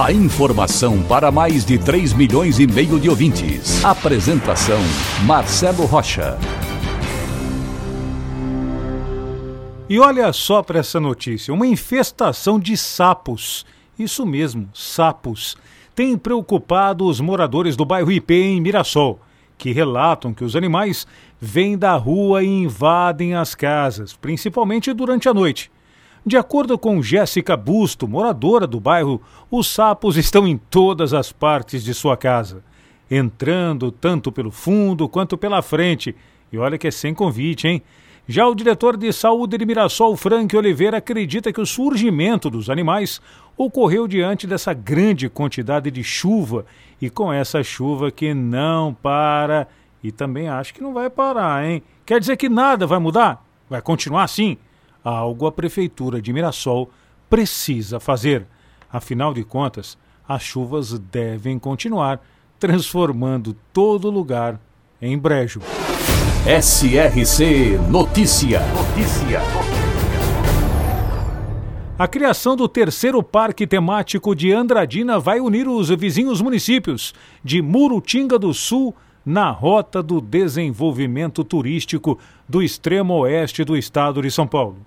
A informação para mais de 3 milhões e meio de ouvintes. Apresentação Marcelo Rocha. E olha só para essa notícia: uma infestação de sapos. Isso mesmo, sapos. Tem preocupado os moradores do bairro IP em Mirassol que relatam que os animais vêm da rua e invadem as casas, principalmente durante a noite. De acordo com Jéssica Busto, moradora do bairro, os sapos estão em todas as partes de sua casa, entrando tanto pelo fundo quanto pela frente. E olha que é sem convite, hein? Já o diretor de saúde de Mirassol, Frank Oliveira, acredita que o surgimento dos animais ocorreu diante dessa grande quantidade de chuva e com essa chuva que não para e também acho que não vai parar, hein? Quer dizer que nada vai mudar? Vai continuar assim? Algo a prefeitura de Mirassol precisa fazer. Afinal de contas, as chuvas devem continuar, transformando todo lugar em brejo. SRC Notícia. Notícia. A criação do terceiro parque temático de Andradina vai unir os vizinhos municípios de Murutinga do Sul na rota do desenvolvimento turístico do extremo oeste do estado de São Paulo.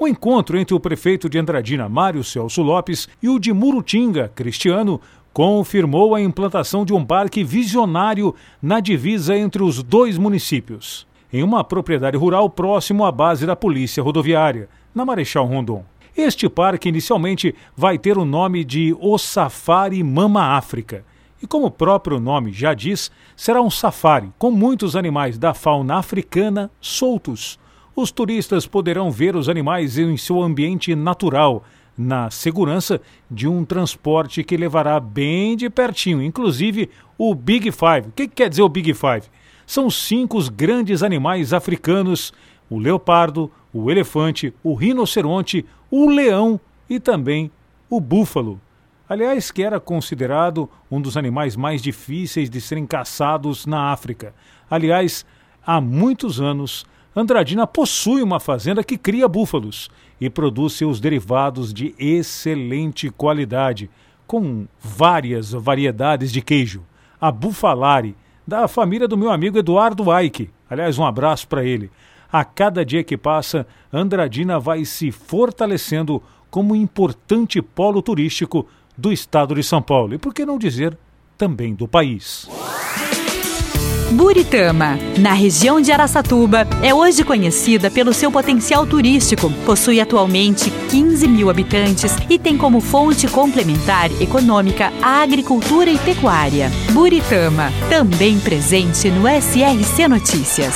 O encontro entre o prefeito de Andradina, Mário Celso Lopes, e o de Murutinga, Cristiano, confirmou a implantação de um parque visionário na divisa entre os dois municípios, em uma propriedade rural próximo à base da Polícia Rodoviária, na Marechal Rondon. Este parque inicialmente vai ter o nome de O Safari Mama África. E como o próprio nome já diz, será um safari com muitos animais da fauna africana soltos. Os turistas poderão ver os animais em seu ambiente natural, na segurança de um transporte que levará bem de pertinho, inclusive o Big Five. O que, que quer dizer o Big Five? São cinco os grandes animais africanos: o leopardo, o elefante, o rinoceronte, o leão e também o búfalo. Aliás, que era considerado um dos animais mais difíceis de serem caçados na África. Aliás, há muitos anos, Andradina possui uma fazenda que cria búfalos e produz seus derivados de excelente qualidade, com várias variedades de queijo. A Bufalari, da família do meu amigo Eduardo Aike. Aliás, um abraço para ele. A cada dia que passa, Andradina vai se fortalecendo como importante polo turístico do estado de São Paulo e, por que não dizer, também do país. Buritama, na região de Araçatuba, é hoje conhecida pelo seu potencial turístico. Possui atualmente 15 mil habitantes e tem como fonte complementar econômica a agricultura e pecuária. Buritama, também presente no SRC Notícias.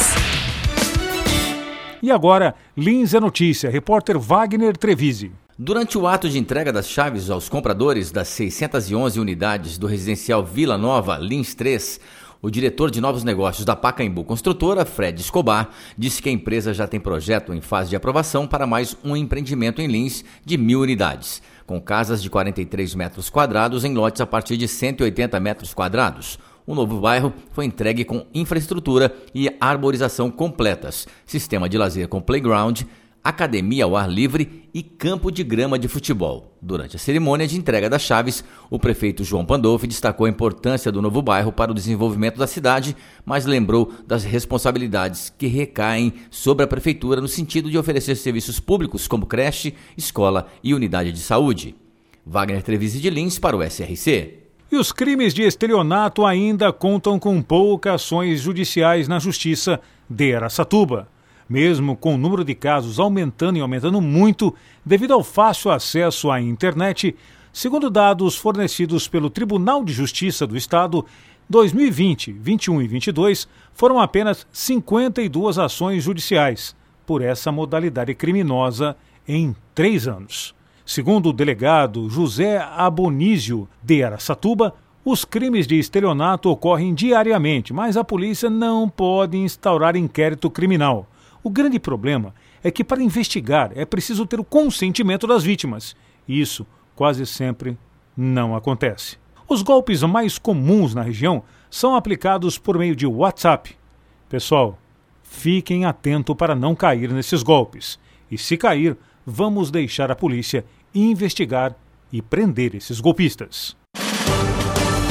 E agora, Lins é Notícia, repórter Wagner Trevisi. Durante o ato de entrega das chaves aos compradores das 611 unidades do residencial Vila Nova Lins 3, o diretor de novos negócios da Pacaembu Construtora, Fred Escobar, disse que a empresa já tem projeto em fase de aprovação para mais um empreendimento em Lins de mil unidades, com casas de 43 metros quadrados em lotes a partir de 180 metros quadrados. O novo bairro foi entregue com infraestrutura e arborização completas, sistema de lazer com playground, academia ao ar livre e campo de grama de futebol. Durante a cerimônia de entrega das chaves, o prefeito João Pandolfi destacou a importância do novo bairro para o desenvolvimento da cidade, mas lembrou das responsabilidades que recaem sobre a prefeitura no sentido de oferecer serviços públicos como creche, escola e unidade de saúde. Wagner Trevisi de Lins para o SRC. E os crimes de estelionato ainda contam com poucas ações judiciais na justiça de Aracatuba. Mesmo com o número de casos aumentando e aumentando muito devido ao fácil acesso à internet, segundo dados fornecidos pelo Tribunal de Justiça do Estado, 2020, 21 e 22 foram apenas 52 ações judiciais por essa modalidade criminosa em três anos. Segundo o delegado José Abonísio de Araçatuba, Os crimes de estelionato ocorrem diariamente, mas a polícia não pode instaurar inquérito criminal. O grande problema é que para investigar é preciso ter o consentimento das vítimas. Isso quase sempre não acontece. Os golpes mais comuns na região são aplicados por meio de WhatsApp. Pessoal, fiquem atentos para não cair nesses golpes. E se cair, vamos deixar a polícia investigar e prender esses golpistas.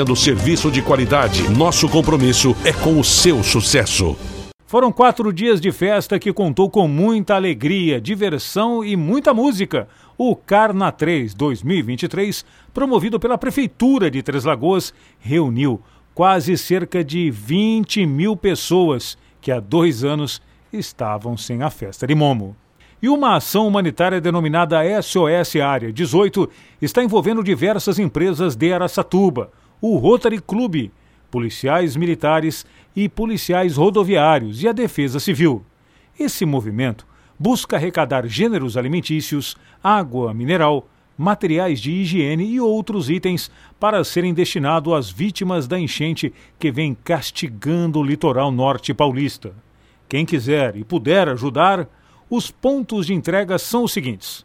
oferecendo serviço de qualidade. Nosso compromisso é com o seu sucesso. Foram quatro dias de festa que contou com muita alegria, diversão e muita música. O Carna 3 2023, promovido pela Prefeitura de Três Lagoas, reuniu quase cerca de 20 mil pessoas que há dois anos estavam sem a festa de Momo. E uma ação humanitária denominada SOS Área 18 está envolvendo diversas empresas de Araçatuba o Rotary Club, policiais militares e policiais rodoviários e a Defesa Civil. Esse movimento busca arrecadar gêneros alimentícios, água mineral, materiais de higiene e outros itens para serem destinados às vítimas da enchente que vem castigando o litoral norte paulista. Quem quiser e puder ajudar, os pontos de entrega são os seguintes: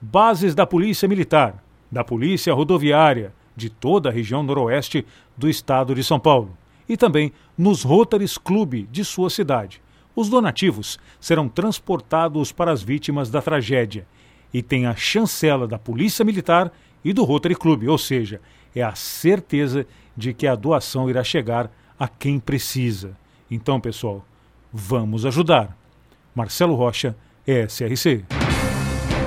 bases da Polícia Militar, da Polícia Rodoviária, de toda a região noroeste do estado de São Paulo e também nos Rotaries Club de sua cidade. Os donativos serão transportados para as vítimas da tragédia e tem a chancela da Polícia Militar e do Rotary Club, ou seja, é a certeza de que a doação irá chegar a quem precisa. Então, pessoal, vamos ajudar. Marcelo Rocha, SRC.